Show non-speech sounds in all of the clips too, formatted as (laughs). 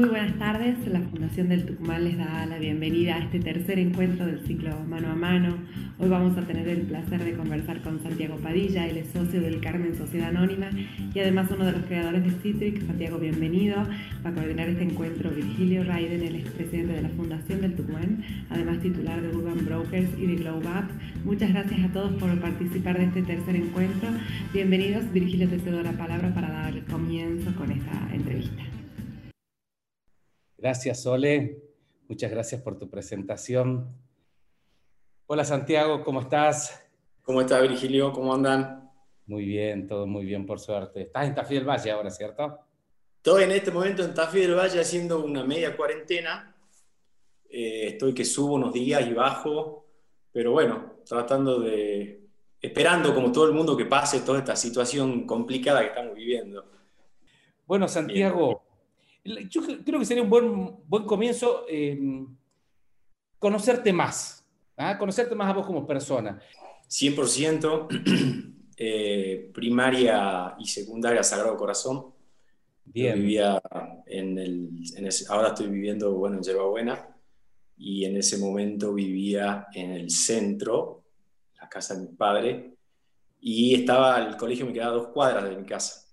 Muy buenas tardes. La Fundación del Tucumán les da la bienvenida a este tercer encuentro del ciclo Mano a Mano. Hoy vamos a tener el placer de conversar con Santiago Padilla, él es socio del Carmen Sociedad Anónima y además uno de los creadores de Citrix. Santiago, bienvenido. Va a coordinar este encuentro Virgilio Raiden, el expresidente de la Fundación del Tucumán, además titular de Urban Brokers y de Glow Up. Muchas gracias a todos por participar de este tercer encuentro. Bienvenidos. Virgilio, te cedo la palabra para dar comienzo con esta entrevista. Gracias, Sole. Muchas gracias por tu presentación. Hola, Santiago, ¿cómo estás? ¿Cómo está, Virgilio? ¿Cómo andan? Muy bien, todo muy bien, por suerte. Estás en Tafí del Valle ahora, ¿cierto? Estoy en este momento en Tafí del Valle haciendo una media cuarentena. Eh, estoy que subo unos días y bajo, pero bueno, tratando de, esperando como todo el mundo que pase toda esta situación complicada que estamos viviendo. Bueno, Santiago, yo creo que sería un buen, buen comienzo eh, conocerte más, ¿ah? conocerte más a vos como persona. 100% (clears throat) eh, primaria y secundaria Sagrado Corazón. Bien. vivía en el, ahora estoy viviendo bueno, en Yerbabuena y en ese momento vivía en el centro, la casa de mi padre, y estaba el colegio me quedaba a dos cuadras de mi casa.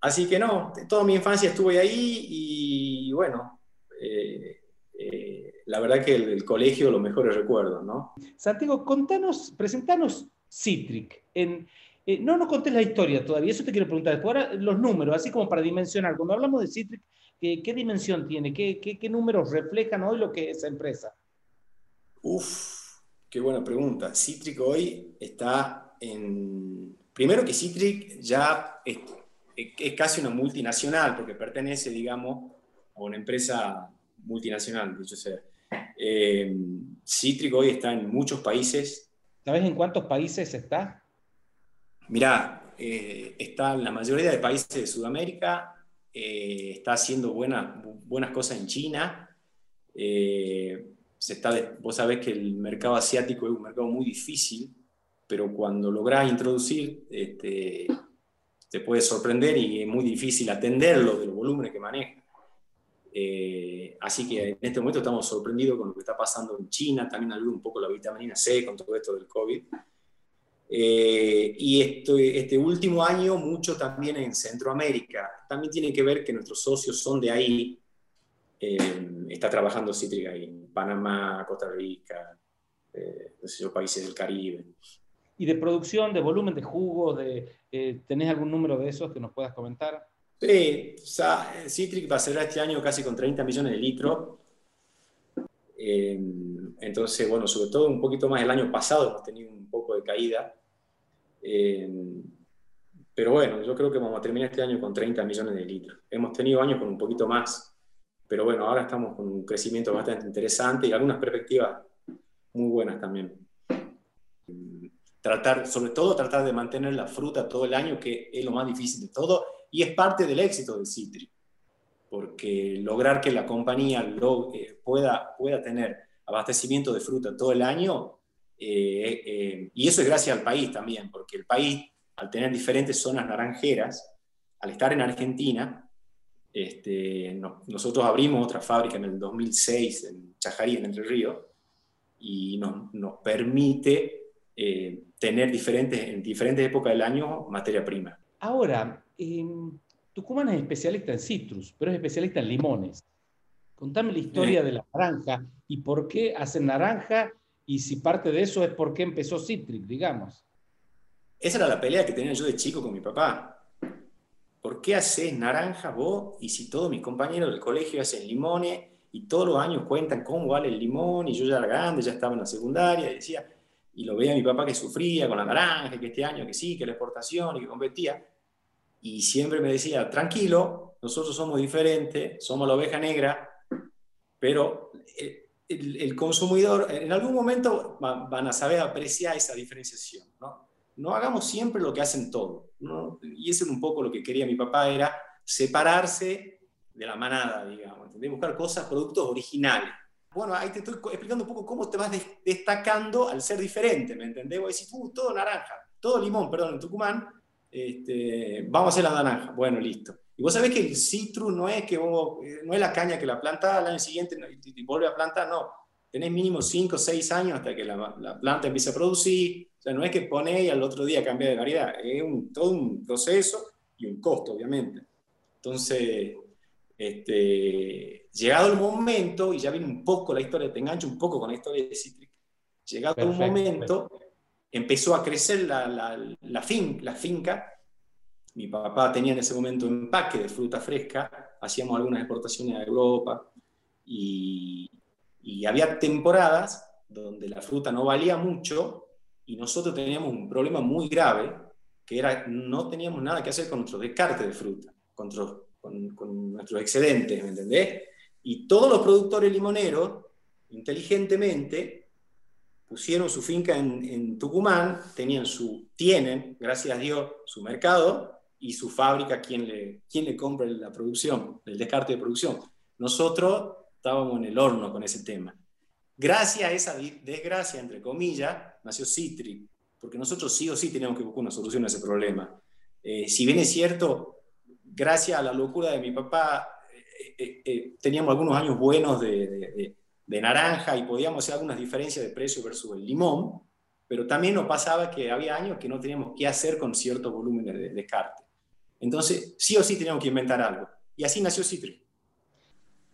Así que no, toda mi infancia estuve ahí y bueno, eh, eh, la verdad que el, colegio los mejores recuerdos, ¿no? Santiago, contanos, presentanos Citric. En, eh, no nos contés la historia todavía, eso te quiero preguntar. Después ahora los números, así como para dimensionar. Cuando hablamos de Citric, ¿qué, dimensión tiene? ¿Qué, ¿Qué, números reflejan hoy lo que es esa empresa? Uf, qué buena pregunta. Citric hoy está en... Primero que Citric ya es casi una multinacional, porque pertenece, digamos, a una empresa multinacional, dicho sea. Eh, Citric hoy está en muchos países. ¿Sabes en cuántos países está? Mirá, eh, está en la mayoría de países de Sudamérica, eh, está haciendo buenas, buenas cosas en China. se está, vos sabés que el mercado asiático es un mercado muy difícil, pero cuando lográs introducir este, te puede sorprender y es muy difícil atenderlo de los volúmenes que maneja. Eh, así que en este momento estamos sorprendidos con lo que está pasando en China, también ayuda un poco la vitamina C con todo esto del COVID. Eh, y esto, este último año mucho también en Centroamérica. También tiene que ver que nuestros socios son de ahí. Eh, está trabajando Cítrica ahí, Panamá, Costa Rica, no países del Caribe y de producción, de volumen de jugo, de, eh, ¿tenés algún número de esos que nos puedas comentar? Sí, o sea, Citric va a cerrar este año casi con 30 millones de litros. Eh, entonces, bueno, sobre todo un poquito más el año pasado hemos tenido un poco de caída. Eh, pero bueno, yo creo que vamos a terminar este año con 30 millones de litros. Hemos tenido años con un poquito más, pero bueno, ahora estamos con un crecimiento bastante interesante y algunas perspectivas muy buenas también tratar, sobre todo tratar de mantener la fruta todo el año, que es lo más difícil de todo, y es parte del éxito de Citri, porque lograr que la compañía lo, eh, pueda, pueda tener abastecimiento de fruta todo el año, eh, eh, y eso es gracias al país también, porque el país, al tener diferentes zonas naranjeras, al estar en Argentina, este, nosotros abrimos otra fábrica en el 2006 en Chajarí, en Entre Ríos, y nos, nos permite eh, tener diferentes, en diferentes épocas del año materia prima. Ahora, eh, Tucumán es especialista en citrus, pero es especialista en limones. Contame la historia de la naranja y por qué hacen naranja y si parte de eso es por qué empezó Citrix, digamos. Esa era la pelea que tenía yo de chico con mi papá. ¿Por qué haces naranja vos y si todos mis compañeros del colegio hacen limones y todos los años cuentan cómo vale el limón y yo ya era grande, ya estaba en la secundaria y decía, y lo veía mi papá que sufría con la naranja, que este año que sí, que la exportación y que competía. Y siempre me decía, tranquilo, nosotros somos diferentes, somos la oveja negra, pero el, consumidor en algún momento van a saber apreciar esa diferenciación. ¿no? no hagamos siempre lo que hacen todos. ¿no? Y eso es un poco lo que quería mi papá, era separarse de la manada, digamos, buscar cosas, productos originales. Bueno, ahí te estoy explicando un poco cómo te vas destacando al ser diferente, ¿me entendés? Vos decís, uh, todo naranja, todo limón, perdón, en Tucumán, este, vamos a hacer la naranja. Bueno, listo. Y vos sabés que el citrus no es, que vos, eh, no es la caña que la planta al año siguiente y, vuelve a plantar, no. Tenés mínimo 5 o 6 años hasta que la, la, planta empiece a producir. O sea, no es que pone y al otro día cambia de variedad. Es un, todo un proceso y un costo, obviamente. Entonces, este, llegado el momento, y ya viene un poco la historia, te engancho un poco con la historia de Citric, llegado el momento, empezó a crecer la, la, la, fin, la finca. Mi papá tenía en ese momento empaque de fruta fresca, hacíamos algunas exportaciones a Europa y, había temporadas donde la fruta no valía mucho y nosotros teníamos un problema muy grave, que era no teníamos nada que hacer con nuestro descarte de fruta, con, con, nuestros excedentes, ¿me entendés? Y todos los productores limoneros, inteligentemente, pusieron su finca en, en, Tucumán, tenían su, tienen, gracias a Dios, su mercado, y su fábrica quién le, quién le compra la producción, el descarte de producción. Nosotros estábamos en el horno con ese tema. Gracias a esa desgracia, entre comillas, nació Citri, porque nosotros sí o sí teníamos que buscar una solución a ese problema. Eh, si bien es cierto, gracias a la locura de mi papá, eh, eh, teníamos algunos años buenos de, naranja y podíamos hacer algunas diferencias de precio versus el limón, pero también nos pasaba que había años que no teníamos qué hacer con ciertos volúmenes de descarte. Entonces, sí o sí teníamos que inventar algo. Y así nació Citri.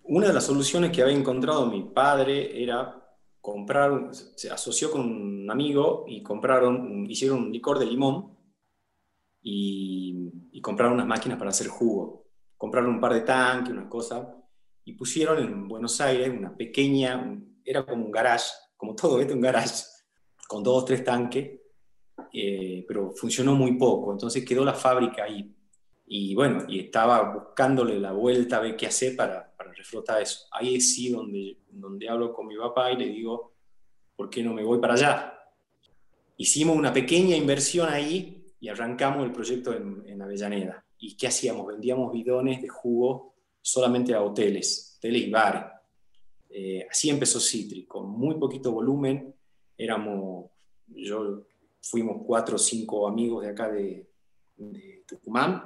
Una de las soluciones que había encontrado mi padre era comprar, se asoció con un amigo y compraron, hicieron un licor de limón y, compraron unas máquinas para hacer jugo. Compraron un par de tanques, unas cosas, y pusieron en Buenos Aires una pequeña, era como un garage, como todo, ¿viste? Un garage, con dos o tres tanques, eh, pero funcionó muy poco. Entonces quedó la fábrica ahí y bueno, y estaba buscándole la vuelta a ver qué hacer para, para reflotar eso. Ahí es sí donde, donde hablo con mi papá y le digo, ¿por qué no me voy para allá? Hicimos una pequeña inversión ahí y arrancamos el proyecto en, en Avellaneda. ¿Y qué hacíamos? Vendíamos bidones de jugo solamente a hoteles, hoteles y bares. Eh, así empezó Citri, con muy poquito volumen. Éramos, yo fuimos cuatro o cinco amigos de acá de, de Tucumán,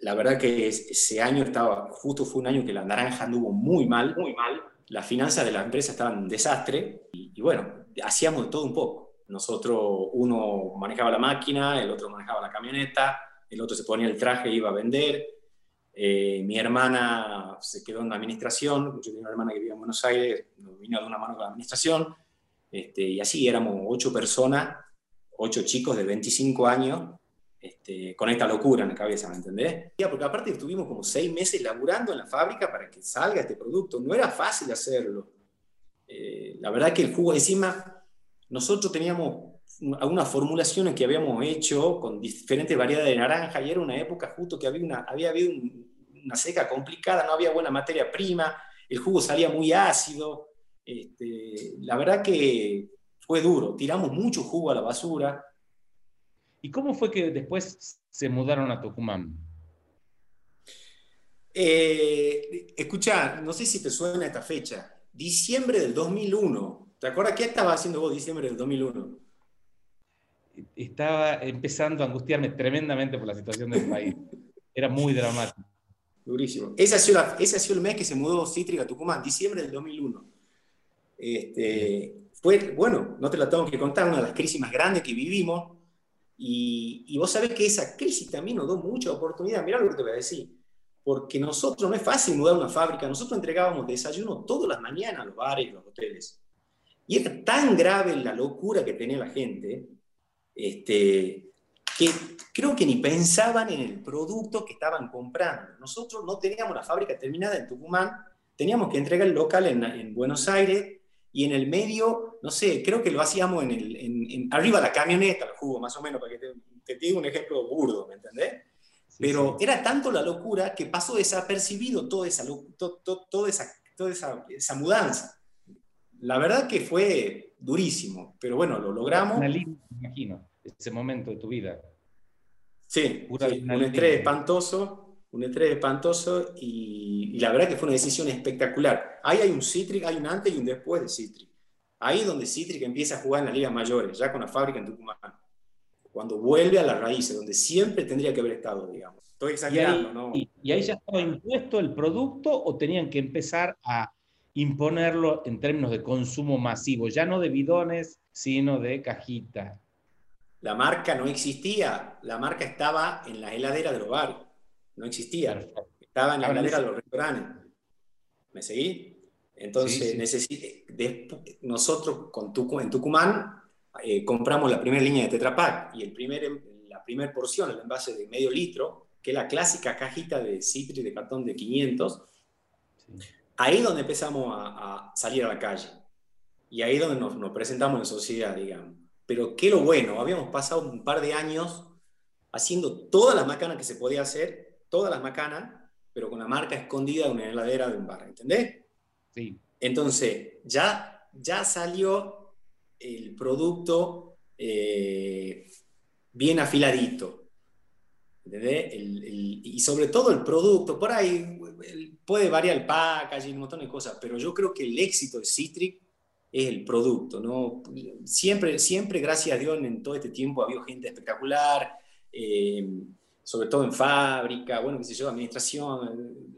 la verdad que ese año estaba, justo fue un año que la naranja anduvo muy mal, muy mal. Las finanzas de la empresa estaban en desastre y, bueno, hacíamos de todo un poco. Nosotros, uno manejaba la máquina, el otro manejaba la camioneta, el otro se ponía el traje e iba a vender. Eh, mi hermana se quedó en la administración, yo tenía una hermana que vivía en Buenos Aires, vino de una mano con la administración, este, y así éramos ocho personas, ocho chicos de 25 años, este, con esta locura en la cabeza, ¿me entendés? Porque aparte estuvimos como seis meses laburando en la fábrica para que salga este producto, no era fácil hacerlo. Eh, la verdad que el jugo encima, nosotros teníamos algunas formulaciones que habíamos hecho con diferentes variedades de naranja y era una época justo que había, una, había habido una seca complicada, no había buena materia prima, el jugo salía muy ácido. Este, la verdad que fue duro, tiramos mucho jugo a la basura, ¿Y cómo fue que después se mudaron a Tucumán? Eh, escucha, no sé si te suena esta fecha. Diciembre del 2001. ¿Te acuerdas qué estaba haciendo vos diciembre del 2001? Estaba empezando a angustiarme tremendamente por la situación del país. Era muy dramático. Durísimo. Ese ha, sido ese ha sido el mes que se mudó Cítrica a Tucumán, diciembre del 2001. Este, fue, bueno, no te la tengo que contar, una de las crisis más grandes que vivimos y, vos sabés que esa crisis también nos dio mucha oportunidad. Mirá lo que te voy a decir. Porque nosotros, no es fácil mudar una fábrica, nosotros entregábamos desayuno todas las mañanas a los bares y los hoteles. Y era tan grave la locura que tenía la gente, este, que creo que ni pensaban en el producto que estaban comprando. Nosotros no teníamos la fábrica terminada en Tucumán, teníamos que entregar el local en, en Buenos Aires y en el medio, no sé, creo que lo hacíamos en el, en, arriba de la camioneta, el jugo, más o menos, para que te, te diga un ejemplo burdo, ¿me entendés? Pero era tanto la locura que pasó desapercibido toda esa, toda esa, toda esa, esa, mudanza. La verdad que fue durísimo, pero bueno, lo logramos. me imagino, ese momento de tu vida. Sí, un estrés espantoso, un estrés espantoso y, la verdad que fue una decisión espectacular. Ahí hay un Citric, hay un antes y un después de Citric. Ahí es donde Citric empieza a jugar en las ligas mayores, ya con la fábrica en Tucumán. cuando vuelve a las raíces, donde siempre tendría que haber estado, digamos. Estoy exagerando, ¿no? Y, y ahí ya estaba impuesto el producto o tenían que empezar a imponerlo en términos de consumo masivo, ya no de bidones, sino de cajita. La marca no existía, la marca estaba en la heladera del hogar, no existía, estaba en la heladera de los restaurantes. ¿Me seguí? Entonces, nosotros con en Tucumán eh, compramos la primera línea de Tetra Pak y el primer, la primera porción, el envase de medio litro, que es la clásica cajita de citri de cartón de 500, ahí es donde empezamos a, salir a la calle. Y ahí es donde nos, presentamos en sociedad, digamos. Pero qué lo bueno, habíamos pasado un par de años haciendo todas las macanas que se podía hacer, todas las macanas, pero con la marca escondida en una heladera de un bar, ¿entendés? Sí. Entonces, ya, ya salió el producto eh, bien afiladito. ¿Entendés? y sobre todo el producto, por ahí puede variar el packaging, un montón de cosas, pero yo creo que el éxito de Citric es el producto, ¿no? Siempre, siempre, gracias a Dios, en todo este tiempo ha habido gente espectacular, eh, sobre todo en fábrica, bueno, qué sé yo, administración,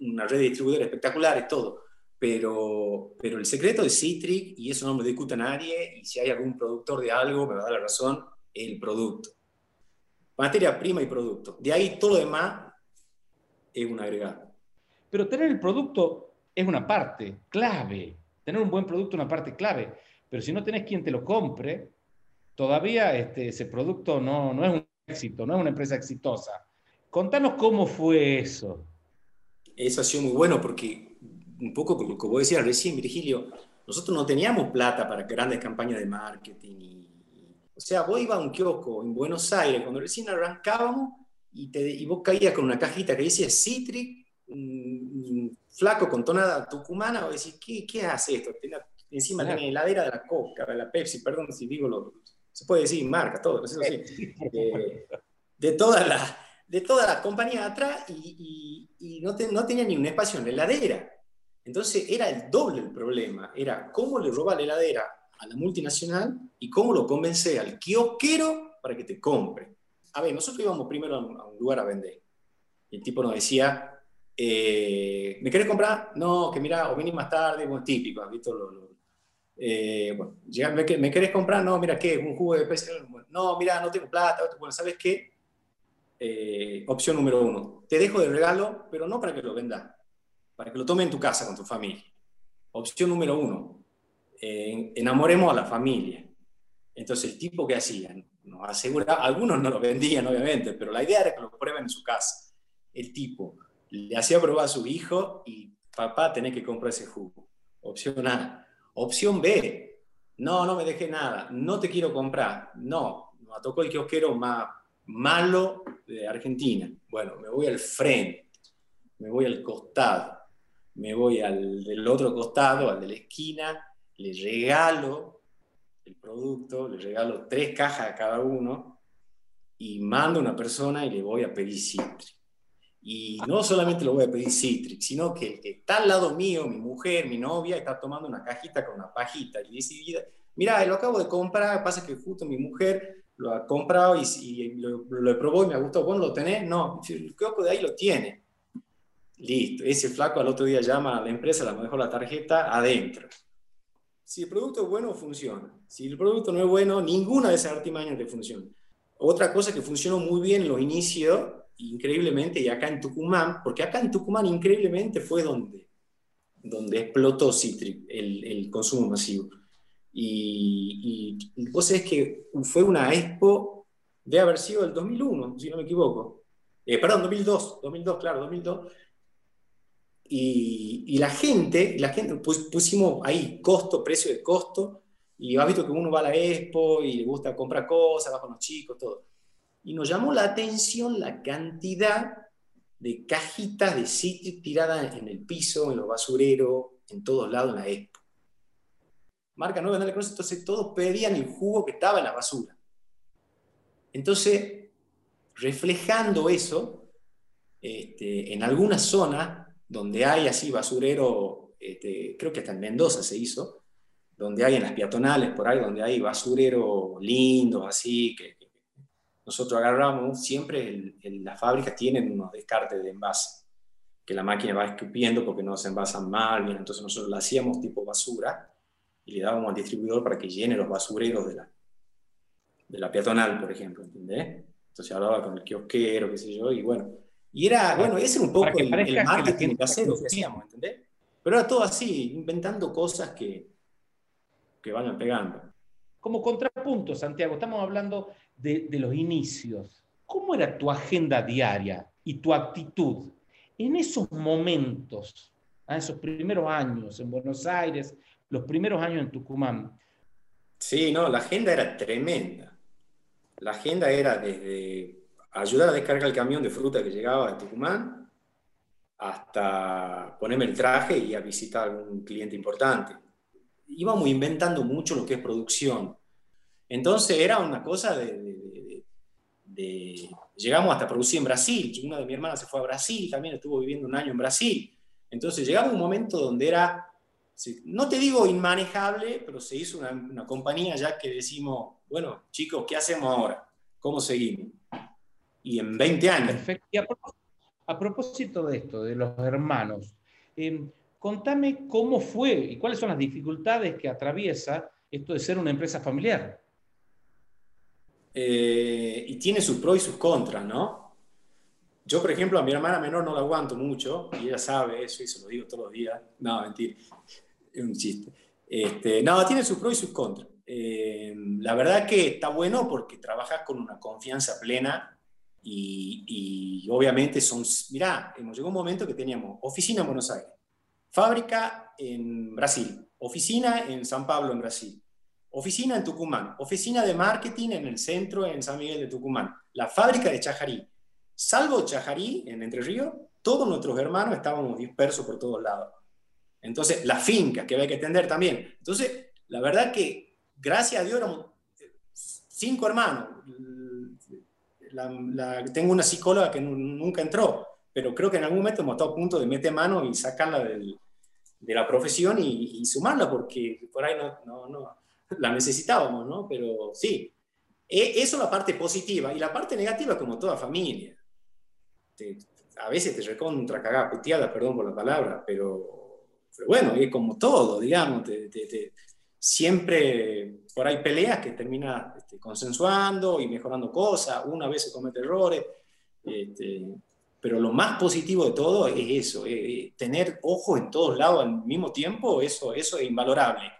una red de distribuidores espectaculares, todo. Pero, pero el secreto de Citric, y eso no me lo discute nadie, y si hay algún productor de algo, me va a dar la razón, el producto. Materia prima y producto. De ahí todo lo demás es un agregado. Pero tener el producto es una parte clave. Tener un buen producto es una parte clave. Pero si no tenés quien te lo compre, todavía este, ese producto no, no es un éxito, no es una empresa exitosa. Contanos cómo fue eso. Eso ha sido muy bueno porque un poco como vos decías recién, Virgilio, nosotros no teníamos plata para grandes campañas de marketing. o sea, vos ibas a un kiosco en Buenos Aires cuando recién arrancábamos y, te, y vos caías con una cajita que decía Citric flaco con tonada tucumana, o decir, ¿qué, qué hace esto? encima tiene heladera de la Coca, de la Pepsi, perdón si digo lo, se puede decir marca, todo, eso sí, (laughs) de, todas las de todas las compañías atrás y, y, no, no, tenía ni un espacio en la heladera. Entonces era el doble el problema, era cómo le roba la heladera a la multinacional y cómo lo convence al kiosquero para que te compre. A ver, nosotros íbamos primero a un, a un lugar a vender. Y el tipo nos decía, eh, ¿Me querés comprar? No, que mira, o venís más tarde, bueno, típico, visto? Lo, eh, bueno, ¿me, querés comprar? No, mira, ¿qué? ¿Un jugo de pez? no, mira, no tengo plata. Bueno, ¿sabes qué? Eh, opción número uno. Te dejo de regalo, pero no para que lo vendas, para que lo tome en tu casa con tu familia. Opción número uno. enamoremos a la familia. Entonces, el tipo que hacía, nos asegura, algunos no lo vendían, obviamente, pero la idea era que lo prueben en su casa. El tipo le hacía probar a su hijo y papá tenés que comprar ese jugo. Opción A. Opción B. No, no me dejé nada. No te quiero comprar. No, me tocó el kiosquero más malo de Argentina. Bueno, me voy al frente, me voy al costado, me voy al del otro costado, al de la esquina, le regalo el producto, le regalo tres cajas a cada uno y mando a una persona y le voy a pedir Citri. Y no solamente lo voy a pedir Citrix, sino que el que está al lado mío, mi mujer, mi novia, está tomando una cajita con una pajita. Y dice, mira, lo acabo de comprar, pasa que justo mi mujer lo ha comprado y, lo, lo, probó y me gustó. ¿Vos lo tenés? No, el kiosco de ahí lo tiene. Listo, ese flaco al otro día llama a la empresa, le dejó la tarjeta adentro. Si el producto es bueno, funciona. Si el producto no es bueno, ninguna de esas artimañas te funciona. Otra cosa que funcionó muy bien en los inicios increíblemente, y acá en Tucumán, porque acá en Tucumán increíblemente fue donde, donde explotó Citric, el, el consumo masivo. Y, y, vos sabés que fue una expo de haber sido el 2001, si no me equivoco. Eh, perdón, 2002, 2002, claro, 2002. Y, y, la gente, la gente pusimos ahí costo, precio de costo, y has visto que uno va a la expo y le gusta comprar cosas, va con los chicos, todo y nos llamó la atención la cantidad de cajitas de sitio tiradas en el piso, en los basureros, en todos lados en la expo. Marca no le entonces todos pedían el jugo que estaba en la basura. Entonces, reflejando eso, este, en algunas zonas donde hay así basurero, este, creo que hasta en Mendoza se hizo, donde hay en las peatonales, por ahí, donde hay basurero lindo, así, que nosotros agarramos, siempre las fábricas tienen unos descartes de envase, que la máquina va escupiendo porque no se envasan mal, bien, entonces nosotros la hacíamos tipo basura y le dábamos al distribuidor para que llene los basureros de la, de la peatonal, por ejemplo, ¿entendés? Entonces hablaba con el kiosquero, qué sé yo, y bueno, y era, bueno, ese era un poco el, el, marketing casero que hacíamos, ¿entendés? Pero era todo así, inventando cosas que, que vayan pegando. Como contrapunto, Santiago, estamos hablando de, los inicios. ¿Cómo era tu agenda diaria y tu actitud en esos momentos, a esos primeros años en Buenos Aires, los primeros años en Tucumán? Sí, no, la agenda era tremenda. La agenda era desde ayudar a descargar el camión de fruta que llegaba de Tucumán hasta ponerme el traje y a visitar a algún cliente importante. Íbamos inventando mucho lo que es producción. Entonces era una cosa de, Llegamos hasta producir en Brasil. Una de mis hermanas se fue a Brasil, también estuvo viviendo un año en Brasil. Entonces llegaba un momento donde era, no te digo inmanejable, pero se hizo una, una compañía ya que decimos, bueno, chicos, ¿qué hacemos ahora? ¿Cómo seguimos? y en 20 años. Perfecto. Y a, propósito de esto, de los hermanos, em, contame cómo fue y cuáles son las dificultades que atraviesa esto de ser una empresa familiar. Eh, y tiene sus pros y sus contras, ¿no? Yo, por ejemplo, a mi hermana menor no la aguanto mucho, y ella sabe eso y se lo digo todos los días. No, mentira, es un chiste. Este, no, tiene sus pros y sus contras. Eh, la verdad que está bueno porque trabajas con una confianza plena y, obviamente son, mirá, hemos llegado un momento que teníamos oficina en Buenos Aires, fábrica en Brasil, oficina en San Pablo, en Brasil, oficina en Tucumán, oficina de marketing en el centro en San Miguel de Tucumán, la fábrica de Chajarí. Salvo Chajarí, en Entre Ríos, todos nuestros hermanos estábamos dispersos por todos lados. Entonces, la finca que había que atender también. Entonces, la verdad que, gracias a Dios, éramos cinco hermanos tengo una psicóloga que nunca entró, pero creo que en algún momento hemos estado a punto de meter mano y sacarla de la profesión y, sumarla, porque por ahí no, no, (laughs) la necesitábamos, ¿no? Pero sí, e, eso es la parte positiva. Y la parte negativa, como toda familia. a veces te recontra cagada, puteada, perdón por la palabra, pero, pero bueno, es como todo, digamos, siempre por ahí peleas que termina este, consensuando y mejorando cosas, una vez se comete errores, este, pero lo más positivo de todo es eso, tener ojos en todos lados al mismo tiempo, eso, eso es invalorable.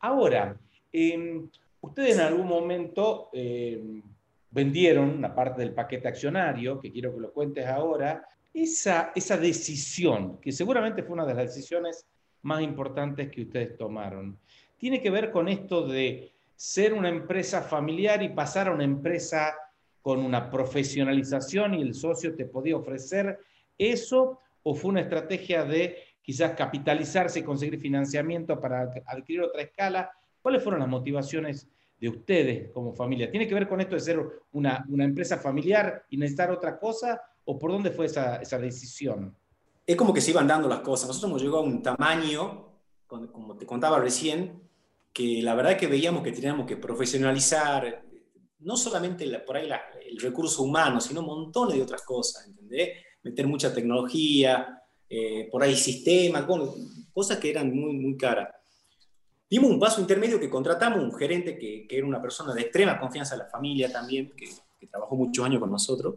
Ahora, em, ustedes en algún momento em, vendieron una parte del paquete accionario, que quiero que lo cuentes ahora, esa, esa decisión, que seguramente fue una de las decisiones más importantes que ustedes tomaron tiene que ver con esto de ser una empresa familiar y pasar a una empresa con una profesionalización y el socio te podía ofrecer eso o fue una estrategia de quizás capitalizarse y conseguir financiamiento para adquirir otra escala? ¿Cuáles fueron las motivaciones de ustedes como familia? ¿Tiene que ver con esto de ser una, empresa familiar y necesitar otra cosa o por dónde fue esa, esa decisión? Es como que se iban dando las cosas. Nosotros hemos llegado a un tamaño, como te contaba recién, que la verdad que veíamos que teníamos que profesionalizar no solamente por ahí el recurso humano, sino montones de otras cosas, ¿entendés? Meter mucha tecnología, eh, por ahí sistemas, cosas que eran muy, muy caras. Dimos un paso intermedio que contratamos un gerente que, que era una persona de extrema confianza en la familia también, que, trabajó muchos años con nosotros,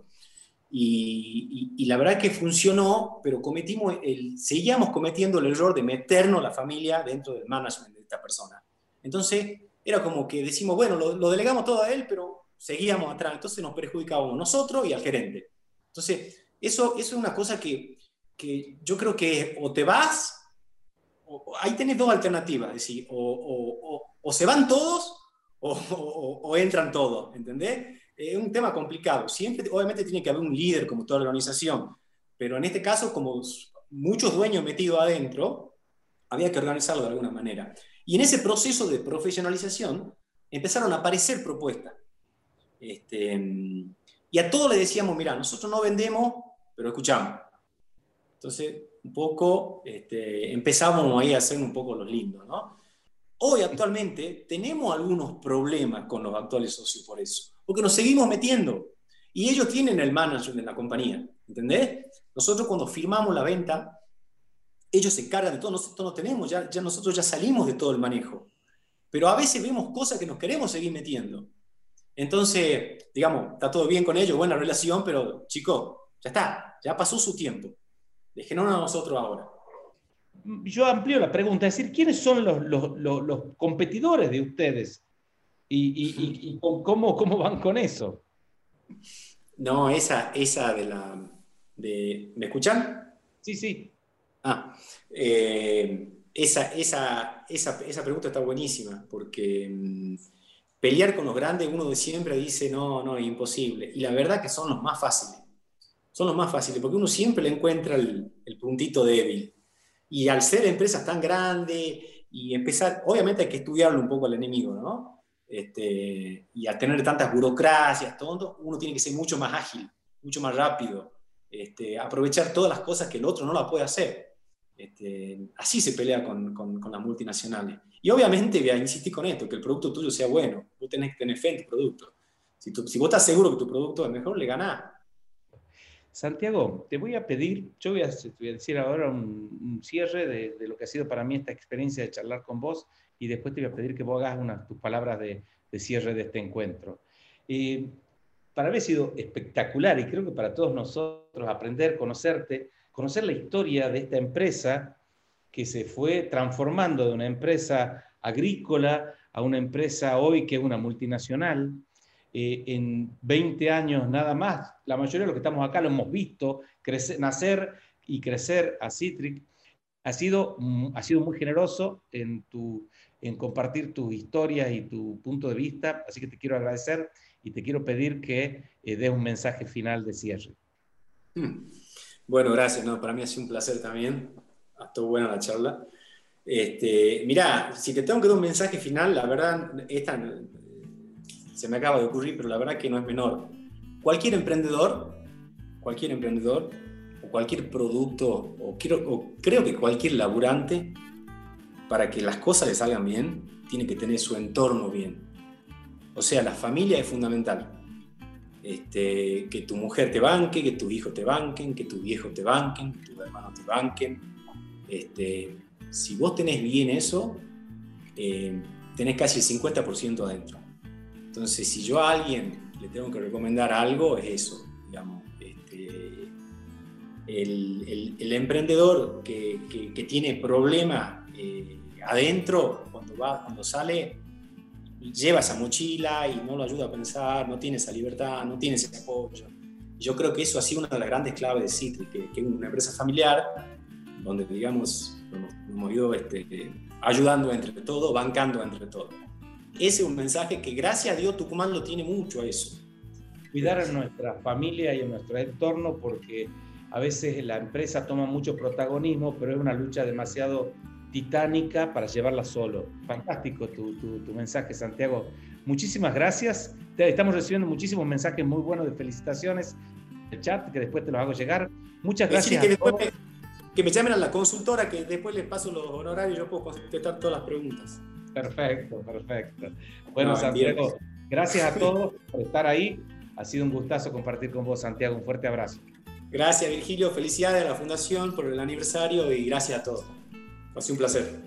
y, y, la verdad que funcionó, pero cometimos el, seguíamos cometiendo el error de meternos la familia dentro del management de esta persona. Entonces, era como que decimos, bueno, lo, delegamos todo a él, pero seguíamos atrás. Entonces nos perjudicábamos nosotros y al gerente. Entonces, eso, eso es una cosa que, que yo creo que o te vas, o, ahí tenés dos alternativas, es decir, o, se van todos (laughs) o, entran todos, ¿entendés? Es un tema complicado. Siempre, obviamente, tiene que haber un líder como toda organización, pero en este caso, como muchos dueños metidos adentro, había que organizarlo de alguna manera. Y en ese proceso de profesionalización empezaron a aparecer propuestas. Este, y a todos le decíamos, mira, nosotros no vendemos, pero escuchamos. Entonces, un poco este, empezamos ahí a hacer un poco los lindos, ¿no? Hoy actualmente tenemos algunos problemas con los actuales socios por eso, porque nos seguimos metiendo. Y ellos tienen el manager de la compañía, ¿entendés? Nosotros cuando firmamos la venta, ellos se encargan de todo, nosotros no tenemos, ya, ya nosotros ya salimos de todo el manejo. Pero a veces vemos cosas que nos queremos seguir metiendo. Entonces, digamos, está todo bien con ellos, buena relación, pero chicos, ya está, ya pasó su tiempo. Déjenos a nosotros ahora. Yo amplío la pregunta, es decir, ¿quiénes son los, los, los, competidores de ustedes? ¿Y, y, y cómo, cómo, van con eso? No, esa, esa de la... De, ¿Me escuchan? Sí, sí. Ah, eh, esa, esa, esa, esa, pregunta está buenísima, porque mm, pelear con los grandes, uno de siempre dice, no, no, es imposible. Y la verdad que son los más fáciles. Son los más fáciles, porque uno siempre le encuentra el, el puntito débil. Y al ser empresas tan grandes y empezar, obviamente hay que estudiarlo un poco al enemigo, ¿no? Este, y al tener tantas burocracias, todo, uno tiene que ser mucho más ágil, mucho más rápido, este, aprovechar todas las cosas que el otro no la puede hacer. Este, así se pelea con, con, con, las multinacionales. Y obviamente voy a insistir con esto, que el producto tuyo sea bueno. Vos tenés que tener fe en tu producto. Si, tú, si vos estás seguro que tu producto es mejor, le ganás. Santiago, te voy a pedir, yo voy a, voy a decir ahora un, cierre de, lo que ha sido para mí esta experiencia de charlar con vos y después te voy a pedir que vos hagas unas tus palabras de, de cierre de este encuentro. Eh, para mí ha sido espectacular y creo que para todos nosotros aprender, conocerte, conocer la historia de esta empresa que se fue transformando de una empresa agrícola a una empresa hoy que es una multinacional. Eh, en 20 años nada más, la mayoría de los que estamos acá lo hemos visto crecer, nacer y crecer a Citric. Ha sido, ha sido muy generoso en, tu, en compartir tus historias y tu punto de vista, así que te quiero agradecer y te quiero pedir que eh, des un mensaje final de cierre. Hmm. Bueno, gracias. No, para mí ha sido un placer también. Estuvo buena la charla. Este, mirá, si te tengo que dar un mensaje final, la verdad, esta se me acaba de ocurrir, pero la verdad que no es menor. Cualquier emprendedor, cualquier emprendedor, o cualquier producto, o, creo que cualquier laburante, para que las cosas le salgan bien, tiene que tener su entorno bien. O sea, la familia es fundamental. Este, que tu mujer te banque, que tus hijos te banquen, que tus viejos te banquen, que tus hermanos te banquen. Este, si vos tenés bien eso, eh, tenés casi el 50% adentro. Entonces, si yo a alguien le tengo que recomendar algo, es eso, digamos. Este, el, el, el, emprendedor que, que, que tiene problemas eh, adentro, cuando, va, cuando sale, lleva esa mochila y no lo ayuda a pensar, no tiene esa libertad, no tiene ese apoyo. Yo creo que eso ha sido una de las grandes claves de Citri, que, es una empresa familiar donde, digamos, nos hemos ido este, ayudando entre todos, bancando entre todos. Ese es un mensaje que, gracias a Dios, Tucumán lo tiene mucho a eso. Cuidar a nuestra familia y a nuestro entorno, porque a veces la empresa toma mucho protagonismo, pero es una lucha demasiado titánica para llevarla solo. Fantástico tu, tu, tu mensaje, Santiago. Muchísimas gracias. Te, estamos recibiendo muchísimos mensajes muy buenos de felicitaciones el chat, que después te los hago llegar. Muchas gracias. Que, después me, que me llamen a la consultora, que después les paso los honorarios y yo puedo contestar todas las preguntas. Perfecto, perfecto. Bueno, no, Santiago, gracias a (laughs) todos por estar ahí. Ha sido un gustazo compartir con vos, Santiago. Un fuerte abrazo. Gracias, Virgilio. Felicidades a la Fundación por el aniversario y gracias a todos. Ha sido un placer.